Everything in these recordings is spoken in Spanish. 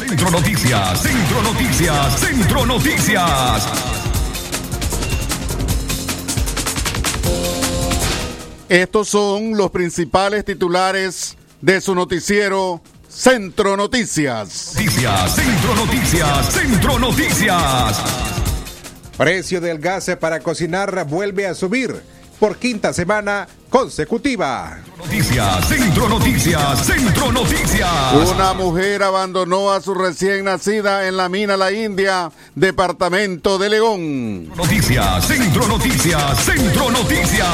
Centro Noticias, Centro Noticias, Centro Noticias. Estos son los principales titulares de su noticiero Centro Noticias. Noticias, Centro Noticias, Centro Noticias. Precio del gas para cocinar vuelve a subir por quinta semana consecutiva. Noticias, Centro Noticias, Centro Noticias. Una mujer abandonó a su recién nacida en la mina La India, departamento de León. Noticias, Centro Noticias, Centro Noticias.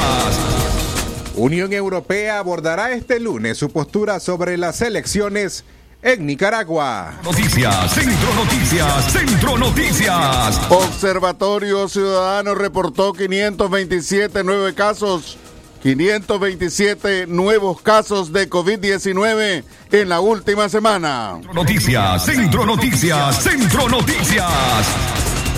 Unión Europea abordará este lunes su postura sobre las elecciones en Nicaragua. Noticias, Centro Noticias, Centro Noticias. Observatorio Ciudadano reportó 527 nueve casos. 527 nuevos casos de COVID-19 en la última semana. Noticias, Centro Noticias, Centro Noticias.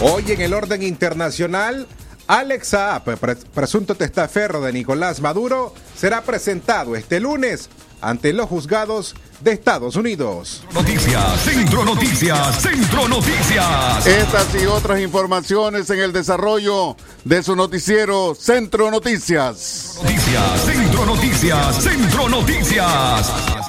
Hoy en el orden internacional, Alex Saab, presunto testaferro de Nicolás Maduro, será presentado este lunes ante los juzgados de Estados Unidos. Noticias, Centro Noticias, Centro Noticias. Estas y otras informaciones en el desarrollo de su noticiero Centro Noticias. Noticias, Centro Noticias, Centro Noticias.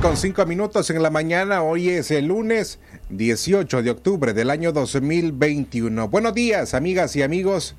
Con cinco minutos en la mañana, hoy es el lunes 18 de octubre del año 2021. Buenos días, amigas y amigos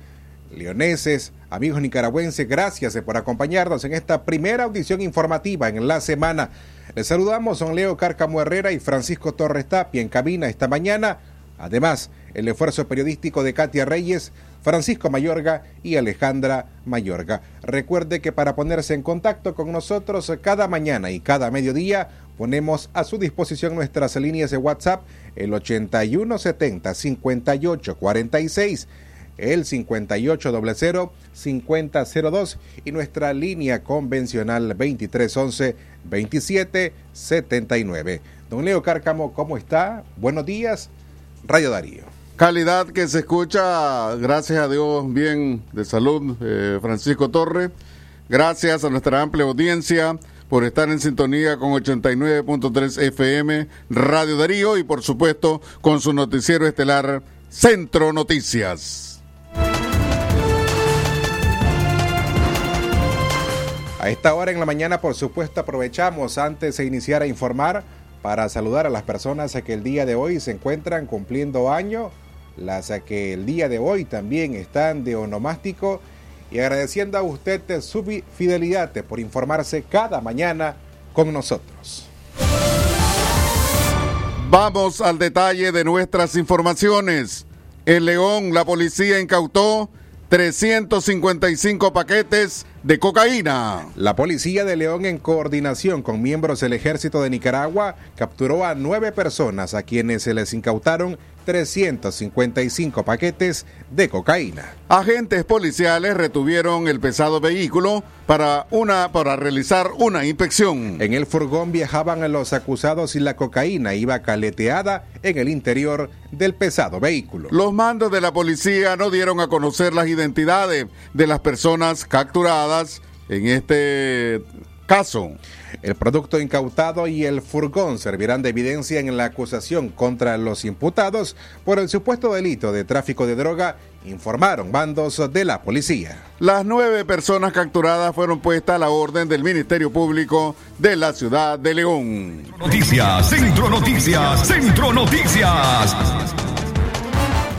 leoneses, amigos nicaragüenses, gracias por acompañarnos en esta primera audición informativa en la semana. Les saludamos, son Leo Cárcamo Herrera y Francisco Torres Tapia en cabina esta mañana. Además, el esfuerzo periodístico de Katia Reyes, Francisco Mayorga y Alejandra Mayorga. Recuerde que para ponerse en contacto con nosotros cada mañana y cada mediodía ponemos a su disposición nuestras líneas de WhatsApp el 8170 5846 el 5800 5002 y nuestra línea convencional 2311 2779. Don Leo Cárcamo, ¿cómo está? Buenos días, Radio Darío. Calidad que se escucha, gracias a Dios, bien de salud, eh, Francisco Torre. Gracias a nuestra amplia audiencia por estar en sintonía con 89.3 FM Radio Darío y por supuesto con su noticiero estelar Centro Noticias. A esta hora en la mañana, por supuesto, aprovechamos antes de iniciar a informar para saludar a las personas que el día de hoy se encuentran cumpliendo año las que el día de hoy también están de onomástico y agradeciendo a usted su fidelidad por informarse cada mañana con nosotros. Vamos al detalle de nuestras informaciones. En León, la policía incautó 355 paquetes de cocaína. La policía de León, en coordinación con miembros del ejército de Nicaragua, capturó a nueve personas a quienes se les incautaron 355 paquetes de cocaína. Agentes policiales retuvieron el pesado vehículo para, una, para realizar una inspección. En el furgón viajaban los acusados y la cocaína iba caleteada en el interior del pesado vehículo. Los mandos de la policía no dieron a conocer las identidades de las personas capturadas en este caso. El producto incautado y el furgón servirán de evidencia en la acusación contra los imputados por el supuesto delito de tráfico de droga, informaron bandos de la policía. Las nueve personas capturadas fueron puestas a la orden del Ministerio Público de la ciudad de León. Noticias, Centro Noticias, Centro Noticias.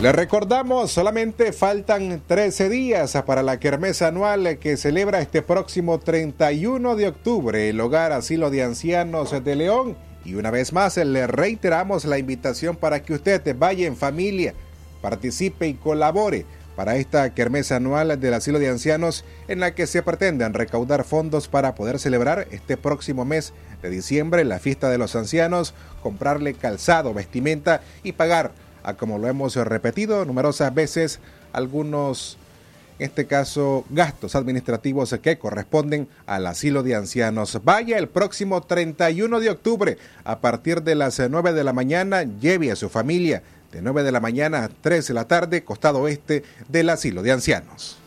Le recordamos, solamente faltan 13 días para la kermesa anual que celebra este próximo 31 de octubre el Hogar Asilo de Ancianos de León. Y una vez más le reiteramos la invitación para que usted vaya en familia, participe y colabore para esta kermesa anual del asilo de ancianos en la que se pretenden recaudar fondos para poder celebrar este próximo mes de diciembre la fiesta de los ancianos, comprarle calzado, vestimenta y pagar, como lo hemos repetido numerosas veces, algunos en este caso, gastos administrativos que corresponden al asilo de ancianos. Vaya el próximo 31 de octubre a partir de las 9 de la mañana, lleve a su familia de 9 de la mañana a 3 de la tarde, costado oeste del asilo de ancianos.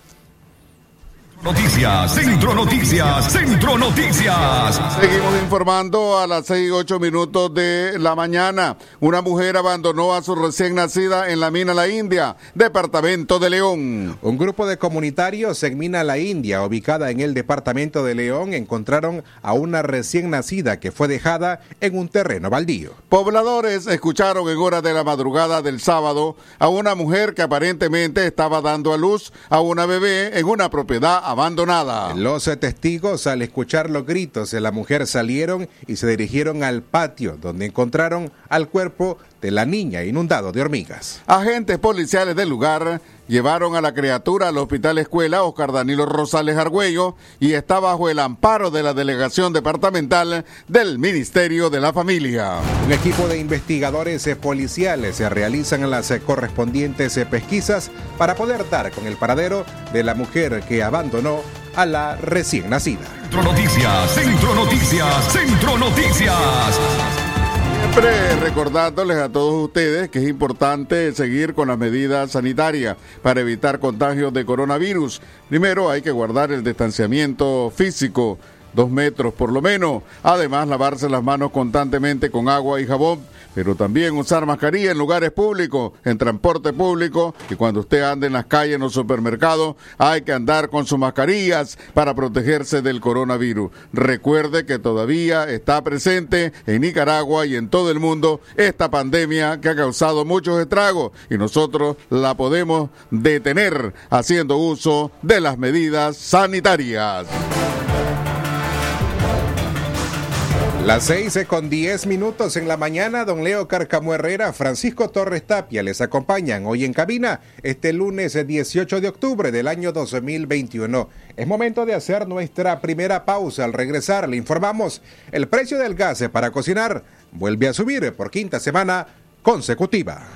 Noticias, Centro Noticias, Centro Noticias. Seguimos informando a las 6 y 8 minutos de la mañana. Una mujer abandonó a su recién nacida en la mina La India, departamento de León. Un grupo de comunitarios en Mina La India, ubicada en el departamento de León, encontraron a una recién nacida que fue dejada en un terreno baldío. Pobladores escucharon en horas de la madrugada del sábado a una mujer que aparentemente estaba dando a luz a una bebé en una propiedad abandonada. Los testigos al escuchar los gritos de la mujer salieron y se dirigieron al patio donde encontraron al cuerpo de la niña inundado de hormigas. Agentes policiales del lugar llevaron a la criatura al Hospital Escuela Oscar Danilo Rosales Argüello y está bajo el amparo de la Delegación Departamental del Ministerio de la Familia. Un equipo de investigadores policiales se realizan las correspondientes pesquisas para poder dar con el paradero de la mujer que abandonó a la recién nacida. Centro Noticias, Centro Noticias, Centro Noticias. Siempre recordándoles a todos ustedes que es importante seguir con las medidas sanitarias para evitar contagios de coronavirus. Primero hay que guardar el distanciamiento físico, dos metros por lo menos. Además, lavarse las manos constantemente con agua y jabón pero también usar mascarilla en lugares públicos, en transporte público y cuando usted ande en las calles, en los supermercados, hay que andar con sus mascarillas para protegerse del coronavirus. Recuerde que todavía está presente en Nicaragua y en todo el mundo esta pandemia que ha causado muchos estragos y nosotros la podemos detener haciendo uso de las medidas sanitarias. Las seis con diez minutos en la mañana, don Leo Carcamo Herrera, Francisco Torres Tapia les acompañan hoy en cabina este lunes 18 de octubre del año 2021. Es momento de hacer nuestra primera pausa. Al regresar le informamos el precio del gas para cocinar vuelve a subir por quinta semana consecutiva.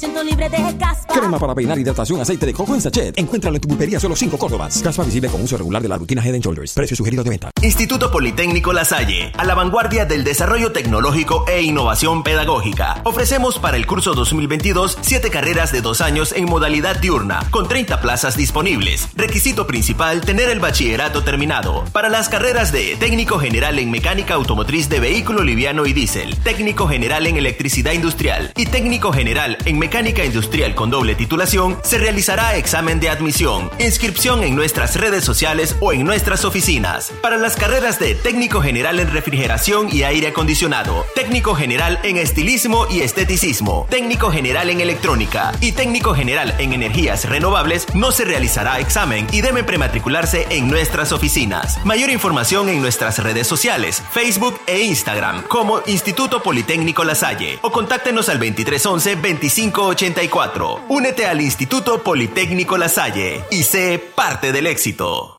100% libre de caspa. Crema para peinar, hidratación, aceite de coco en sachet. Encuéntralo en tu pulpería solo 5 Córdobas. Caspa visible con uso regular de la rutina Head and Shoulders. Precio sugerido de venta. Instituto Politécnico La Salle. A la vanguardia del desarrollo tecnológico e innovación pedagógica. Ofrecemos para el curso 2022 7 carreras de 2 años en modalidad diurna, con 30 plazas disponibles. Requisito principal, tener el bachillerato terminado. Para las carreras de técnico general en mecánica automotriz de vehículo liviano y diésel, técnico general en electricidad industrial y técnico general en mecánica industrial con doble titulación, se realizará examen de admisión. Inscripción en nuestras redes sociales o en nuestras oficinas. Para las carreras de técnico general en refrigeración y aire acondicionado, técnico general en estilismo y esteticismo, técnico general en electrónica y técnico general en energías renovables, no se realizará examen y debe prematricularse en nuestras oficinas. Mayor información en nuestras redes sociales, Facebook e Instagram como Instituto Politécnico La Salle o contáctenos al 2311-2584. Únete al Instituto Politécnico La Salle y sé parte del éxito.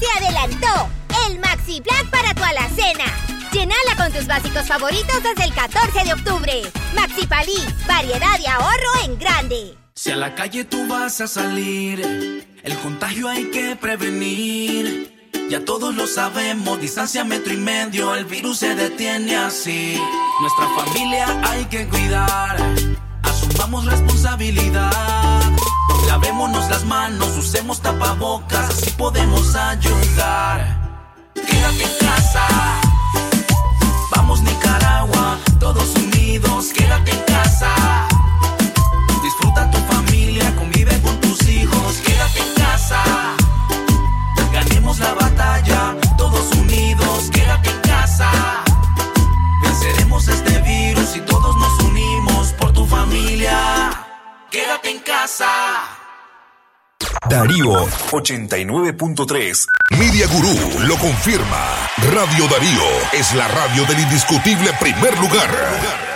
Se adelantó el Maxi Black para tu alacena. Llenala con tus básicos favoritos desde el 14 de octubre. Maxi Palí, variedad y ahorro en grande. Si a la calle tú vas a salir, el contagio hay que prevenir. Ya todos lo sabemos, distancia metro y medio, el virus se detiene así. Nuestra familia hay que cuidar, asumamos responsabilidad. Lavémonos las manos, usemos tapabocas, así podemos ayudar. Quédate en casa, vamos Nicaragua, todos unidos, quédate en casa. Disfruta tu familia, convive con tus hijos, quédate en casa. Ganemos la batalla, todos unidos, Quédate en casa. Darío 89.3. Media Gurú lo confirma. Radio Darío es la radio del indiscutible primer lugar.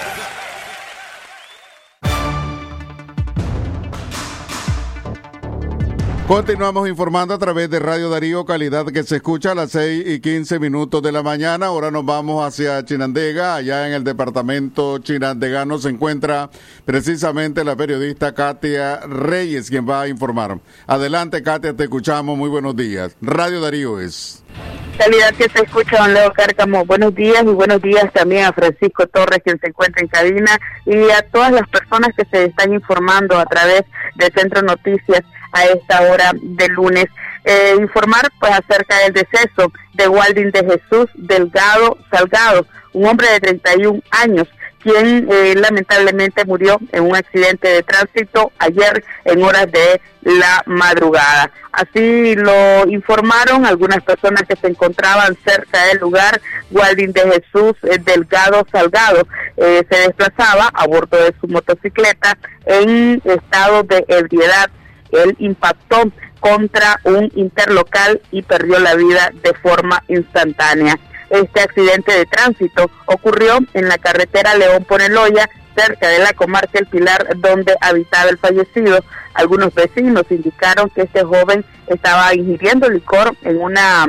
Continuamos informando a través de Radio Darío, calidad que se escucha a las 6 y 15 minutos de la mañana. Ahora nos vamos hacia Chinandega. Allá en el departamento chinandegano se encuentra precisamente la periodista Katia Reyes, quien va a informar. Adelante, Katia, te escuchamos. Muy buenos días. Radio Darío es. Calidad que se escucha, don Leo Cárcamo. Buenos días y buenos días también a Francisco Torres, quien se encuentra en cabina, y a todas las personas que se están informando a través de Centro Noticias a esta hora de lunes. Eh, informar pues acerca del deceso de Waldin de Jesús Delgado Salgado, un hombre de 31 años, quien eh, lamentablemente murió en un accidente de tránsito ayer en horas de la madrugada. Así lo informaron algunas personas que se encontraban cerca del lugar. Waldin de Jesús eh, Delgado Salgado se desplazaba a bordo de su motocicleta en estado de ebriedad él impactó contra un interlocal y perdió la vida de forma instantánea. Este accidente de tránsito ocurrió en la carretera León Poneloya, cerca de la comarca El Pilar, donde habitaba el fallecido. Algunos vecinos indicaron que este joven estaba ingiriendo licor en una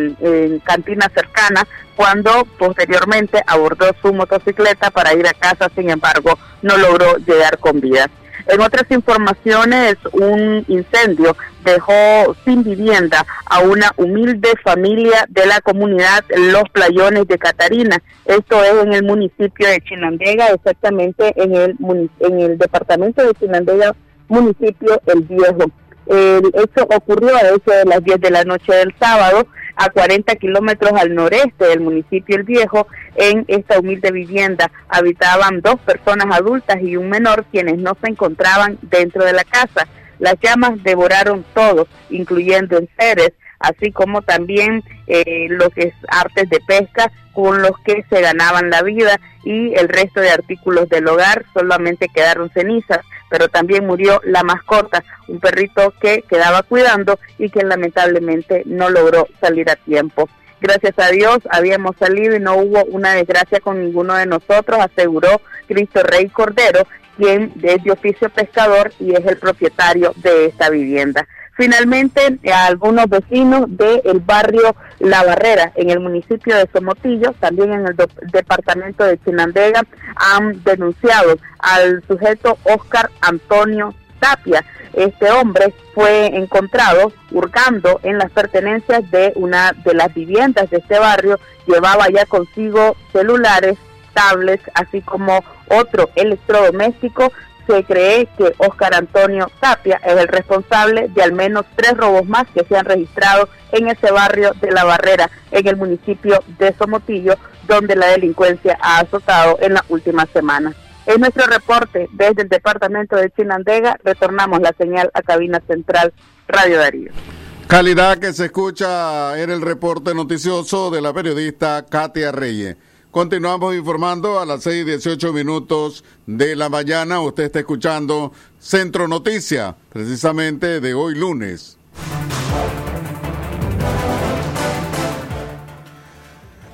cantina cercana cuando posteriormente abordó su motocicleta para ir a casa, sin embargo, no logró llegar con vida. En otras informaciones, un incendio dejó sin vivienda a una humilde familia de la comunidad Los Playones de Catarina. Esto es en el municipio de Chinandega, exactamente en el, en el departamento de Chinandega, municipio El Viejo. El hecho ocurrió a eso de las 10 de la noche del sábado a 40 kilómetros al noreste del municipio El Viejo. En esta humilde vivienda habitaban dos personas adultas y un menor quienes no se encontraban dentro de la casa. Las llamas devoraron todo, incluyendo enseres, así como también eh, los artes de pesca con los que se ganaban la vida y el resto de artículos del hogar solamente quedaron cenizas, pero también murió la mascota, un perrito que quedaba cuidando y que lamentablemente no logró salir a tiempo. Gracias a Dios habíamos salido y no hubo una desgracia con ninguno de nosotros, aseguró Cristo Rey Cordero, quien es de oficio pescador y es el propietario de esta vivienda. Finalmente, algunos vecinos del barrio La Barrera, en el municipio de Somotillo, también en el departamento de Chinandega, han denunciado al sujeto Oscar Antonio Tapia. Este hombre fue encontrado hurgando en las pertenencias de una de las viviendas de este barrio. Llevaba ya consigo celulares, tablets, así como otro electrodoméstico se cree que Oscar Antonio Tapia es el responsable de al menos tres robos más que se han registrado en ese barrio de La Barrera, en el municipio de Somotillo, donde la delincuencia ha azotado en las últimas semanas. En nuestro reporte desde el departamento de Chinandega, retornamos la señal a cabina central Radio Darío. Calidad que se escucha en el reporte noticioso de la periodista Katia Reyes. Continuamos informando a las 6 y 18 minutos de la mañana. Usted está escuchando Centro Noticia, precisamente de hoy lunes.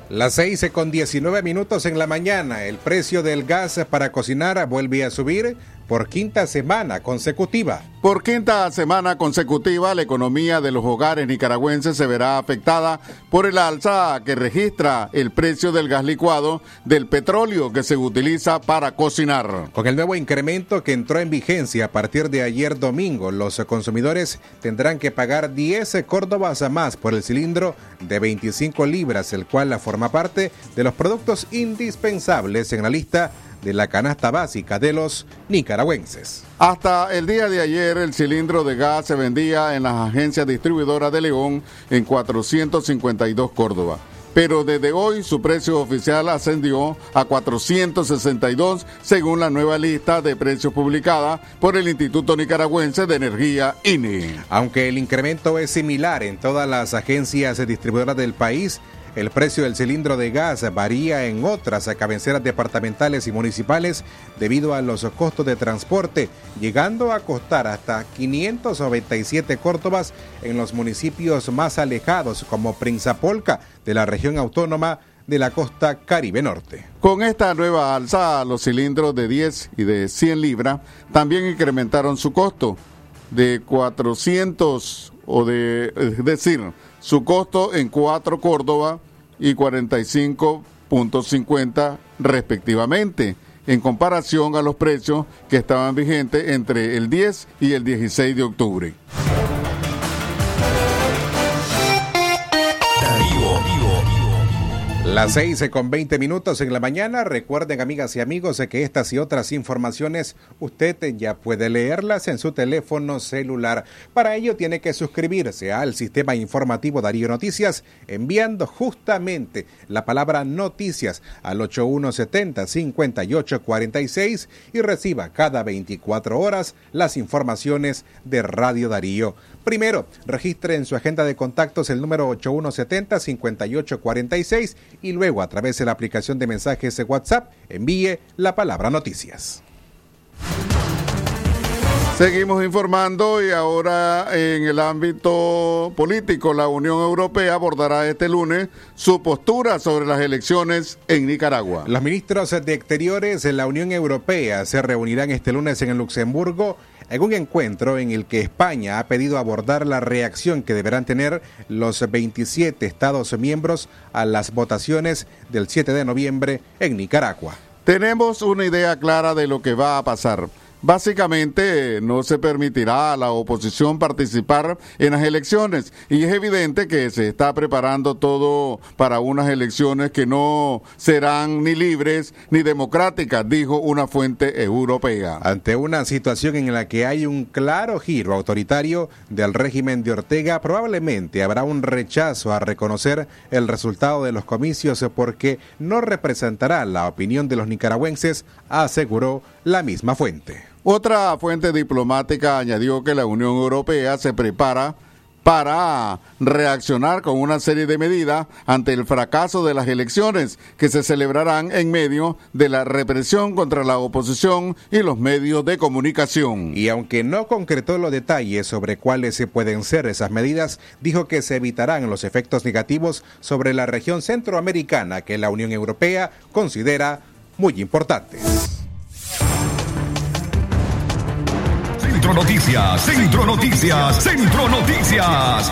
Las 6 con 19 minutos en la mañana. El precio del gas para cocinar vuelve a subir por quinta semana consecutiva. Por quinta semana consecutiva, la economía de los hogares nicaragüenses se verá afectada por el alza que registra el precio del gas licuado del petróleo que se utiliza para cocinar. Con el nuevo incremento que entró en vigencia a partir de ayer domingo, los consumidores tendrán que pagar 10 córdobas a más por el cilindro de 25 libras, el cual forma parte de los productos indispensables en la lista de la canasta básica de los nicaragüenses. Hasta el día de ayer el cilindro de gas se vendía en las agencias distribuidoras de León en 452 Córdoba. Pero desde hoy su precio oficial ascendió a 462 según la nueva lista de precios publicada por el Instituto Nicaragüense de Energía INE. Aunque el incremento es similar en todas las agencias distribuidoras del país, el precio del cilindro de gas varía en otras cabeceras departamentales y municipales debido a los costos de transporte, llegando a costar hasta 597 córdobas en los municipios más alejados como Prinzapolca de la región autónoma de la costa Caribe Norte. Con esta nueva alza, los cilindros de 10 y de 100 libras también incrementaron su costo de 400 o de, es decir, su costo en 4 Córdoba y 45.50 respectivamente, en comparación a los precios que estaban vigentes entre el 10 y el 16 de octubre. Las 6 con 20 minutos en la mañana. Recuerden, amigas y amigos, que estas y otras informaciones usted ya puede leerlas en su teléfono celular. Para ello tiene que suscribirse al sistema informativo Darío Noticias enviando justamente la palabra noticias al 8170-5846 y reciba cada 24 horas las informaciones de Radio Darío. Primero, registre en su agenda de contactos el número 8170-5846 y luego a través de la aplicación de mensajes de WhatsApp envíe la palabra noticias. Seguimos informando y ahora en el ámbito político, la Unión Europea abordará este lunes su postura sobre las elecciones en Nicaragua. Los ministros de Exteriores de la Unión Europea se reunirán este lunes en el Luxemburgo en un encuentro en el que España ha pedido abordar la reacción que deberán tener los 27 Estados miembros a las votaciones del 7 de noviembre en Nicaragua. Tenemos una idea clara de lo que va a pasar. Básicamente no se permitirá a la oposición participar en las elecciones y es evidente que se está preparando todo para unas elecciones que no serán ni libres ni democráticas, dijo una fuente europea. Ante una situación en la que hay un claro giro autoritario del régimen de Ortega, probablemente habrá un rechazo a reconocer el resultado de los comicios porque no representará la opinión de los nicaragüenses, aseguró la misma fuente. Otra fuente diplomática añadió que la Unión Europea se prepara para reaccionar con una serie de medidas ante el fracaso de las elecciones que se celebrarán en medio de la represión contra la oposición y los medios de comunicación. Y aunque no concretó los detalles sobre cuáles se pueden ser esas medidas, dijo que se evitarán los efectos negativos sobre la región centroamericana que la Unión Europea considera muy importantes. Centro Noticias, Centro Noticias, Centro Noticias.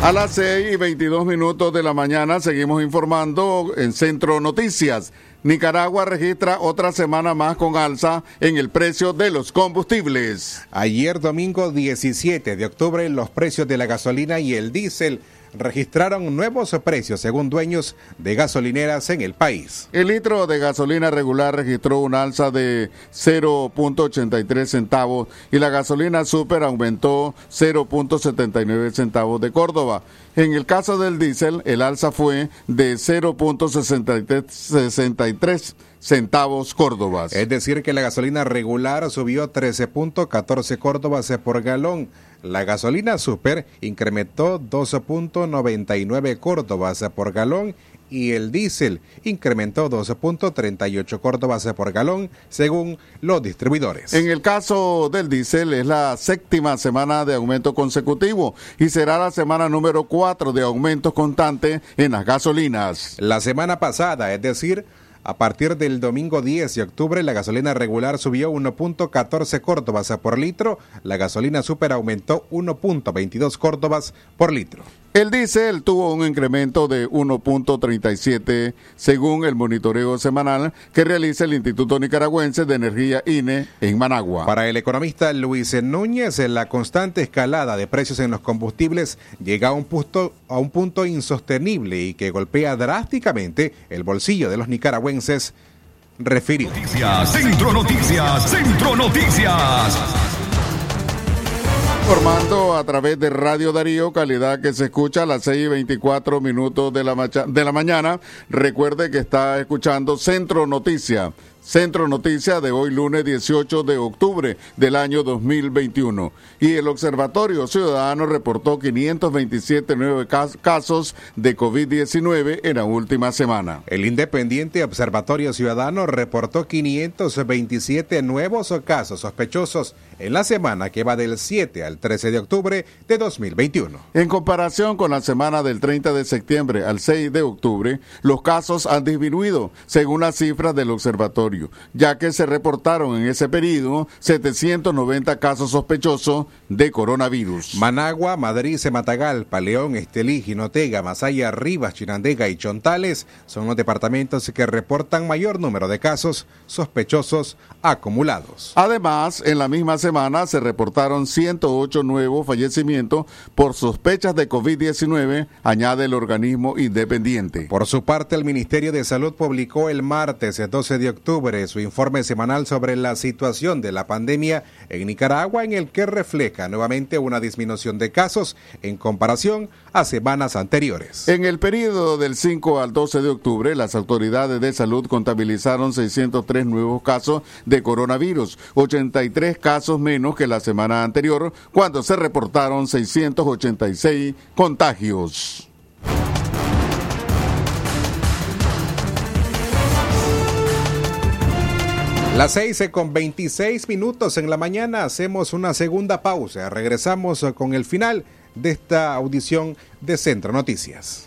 A las 6 y 22 minutos de la mañana seguimos informando en Centro Noticias. Nicaragua registra otra semana más con alza en el precio de los combustibles. Ayer domingo 17 de octubre los precios de la gasolina y el diésel registraron nuevos precios según dueños de gasolineras en el país. El litro de gasolina regular registró un alza de 0.83 centavos y la gasolina super aumentó 0.79 centavos de Córdoba. En el caso del diésel, el alza fue de 0.63 centavos córdobas. Es decir, que la gasolina regular subió 13.14 córdobas por galón. La gasolina super incrementó 12.99 córdobas por galón y el diésel incrementó 12.38 córdobas por galón, según los distribuidores. En el caso del diésel es la séptima semana de aumento consecutivo y será la semana número 4 de aumento constante en las gasolinas. La semana pasada, es decir, a partir del domingo 10 de octubre, la gasolina regular subió 1.14 córdobas por litro, la gasolina super aumentó 1.22 córdobas por litro. El diésel tuvo un incremento de 1.37 según el monitoreo semanal que realiza el Instituto Nicaragüense de Energía INE en Managua. Para el economista Luis Núñez, la constante escalada de precios en los combustibles llega a un punto, a un punto insostenible y que golpea drásticamente el bolsillo de los nicaragüenses. Refirió. Noticias, Centro Noticias, Centro Noticias informando a través de Radio Darío, calidad que se escucha a las 6 y 24 minutos de la, de la mañana. Recuerde que está escuchando Centro Noticia. Centro Noticias de hoy lunes 18 de octubre del año 2021. Y el Observatorio Ciudadano reportó 527 nuevos casos de COVID-19 en la última semana. El Independiente Observatorio Ciudadano reportó 527 nuevos casos sospechosos en la semana que va del 7 al 13 de octubre de 2021. En comparación con la semana del 30 de septiembre al 6 de octubre, los casos han disminuido según las cifras del observatorio ya que se reportaron en ese periodo 790 casos sospechosos de coronavirus. Managua, Madrid, Matagalpa, León, Estelí, Jinotega, Masaya, Rivas, Chinandega y Chontales son los departamentos que reportan mayor número de casos sospechosos acumulados. Además, en la misma semana se reportaron 108 nuevos fallecimientos por sospechas de COVID-19, añade el organismo independiente. Por su parte, el Ministerio de Salud publicó el martes 12 de octubre su informe semanal sobre la situación de la pandemia en Nicaragua, en el que refleja nuevamente una disminución de casos en comparación a semanas anteriores. En el periodo del 5 al 12 de octubre, las autoridades de salud contabilizaron 603 nuevos casos de coronavirus, 83 casos menos que la semana anterior, cuando se reportaron 686 contagios. Las seis con 26 minutos en la mañana hacemos una segunda pausa. Regresamos con el final de esta audición de Centro Noticias.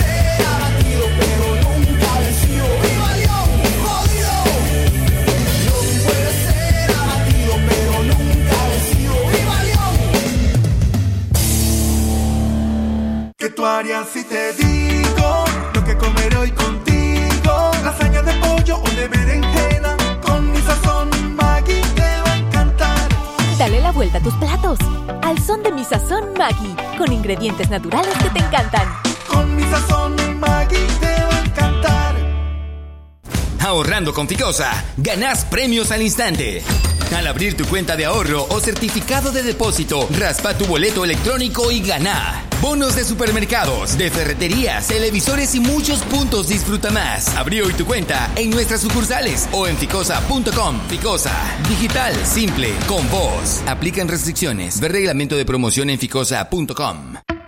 Si te digo lo que comeré hoy contigo? Lasaña de pollo o de berenjena con mi sazón Maggi te va a encantar. Dale la vuelta a tus platos al son de mi sazón Maggi con ingredientes naturales que te encantan. Con mi sazón Maggi te va a encantar. Ahorrando con Ficosa, ganás premios al instante. Al abrir tu cuenta de ahorro o certificado de depósito, raspa tu boleto electrónico y gana. Bonos de supermercados, de ferreterías, televisores y muchos puntos disfruta más. Abrí hoy tu cuenta en nuestras sucursales o en ficosa.com. Ficosa, digital, simple, con vos. Aplican restricciones. Ver reglamento de promoción en ficosa.com.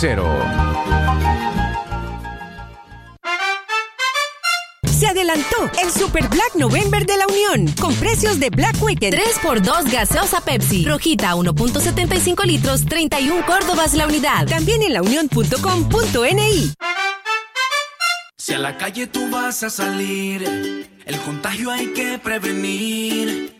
cero. Se adelantó el Super Black November de la Unión con precios de Black Weekend. 3x2 gaseosa Pepsi. Rojita 1.75 litros, 31 Córdobas la unidad. También en launión.com.ni. Si a la calle tú vas a salir, el contagio hay que prevenir.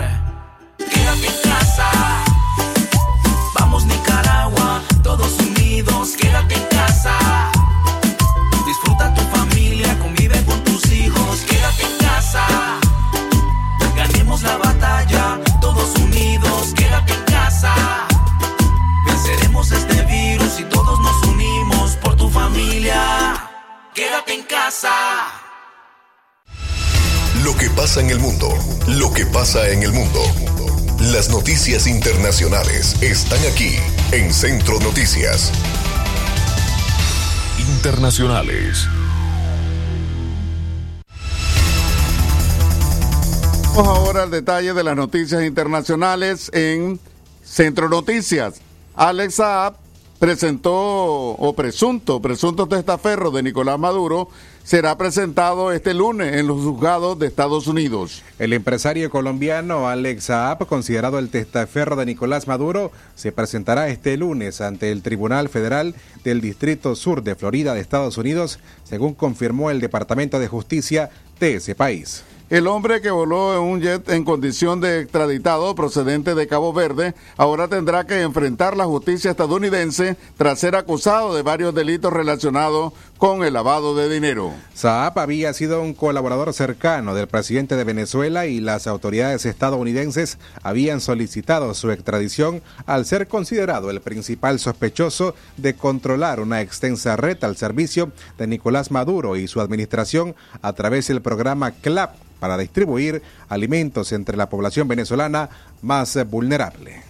Noticias internacionales están aquí en Centro Noticias. Internacionales. Vamos ahora al detalle de las noticias internacionales en Centro Noticias. Alex Saab presentó, o presunto, presunto testaferro de Nicolás Maduro, será presentado este lunes en los juzgados de Estados Unidos. El empresario colombiano Alex Saab, considerado el testaferro de Nicolás Maduro, se presentará este lunes ante el Tribunal Federal del Distrito Sur de Florida de Estados Unidos, según confirmó el Departamento de Justicia de ese país. El hombre que voló en un jet en condición de extraditado procedente de Cabo Verde ahora tendrá que enfrentar la justicia estadounidense tras ser acusado de varios delitos relacionados con el lavado de dinero. Saab había sido un colaborador cercano del presidente de Venezuela y las autoridades estadounidenses habían solicitado su extradición al ser considerado el principal sospechoso de controlar una extensa red al servicio de Nicolás Maduro y su administración a través del programa CLAP para distribuir alimentos entre la población venezolana más vulnerable.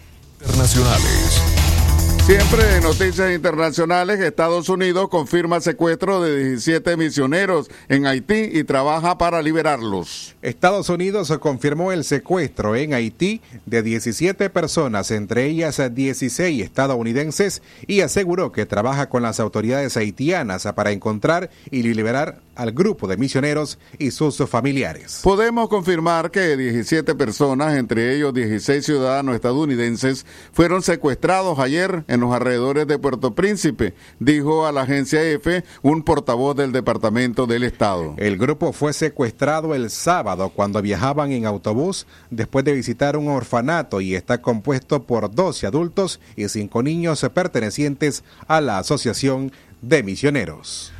Siempre en noticias internacionales, Estados Unidos confirma secuestro de 17 misioneros en Haití y trabaja para liberarlos. Estados Unidos confirmó el secuestro en Haití de 17 personas, entre ellas 16 estadounidenses, y aseguró que trabaja con las autoridades haitianas para encontrar y liberar al grupo de misioneros y sus familiares. Podemos confirmar que 17 personas, entre ellos 16 ciudadanos estadounidenses, fueron secuestrados ayer en los alrededores de Puerto Príncipe, dijo a la agencia EFE un portavoz del Departamento del Estado. El grupo fue secuestrado el sábado cuando viajaban en autobús después de visitar un orfanato y está compuesto por 12 adultos y 5 niños pertenecientes a la Asociación de Misioneros.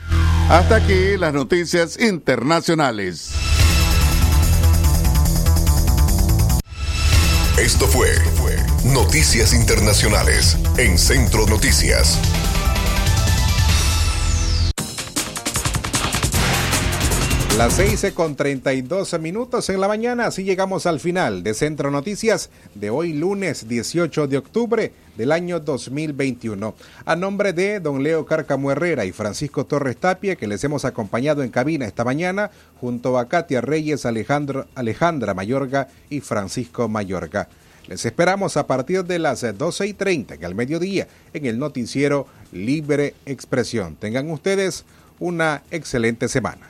Hasta aquí las noticias internacionales. Esto fue Noticias Internacionales en Centro Noticias. Las 6 con 32 minutos en la mañana, así llegamos al final de Centro Noticias de hoy lunes 18 de octubre del año 2021. A nombre de don Leo Cárcamo Herrera y Francisco Torres Tapia, que les hemos acompañado en cabina esta mañana, junto a Katia Reyes, Alejandro, Alejandra Mayorga y Francisco Mayorga. Les esperamos a partir de las 12 y 30 que al mediodía en el noticiero Libre Expresión. Tengan ustedes una excelente semana.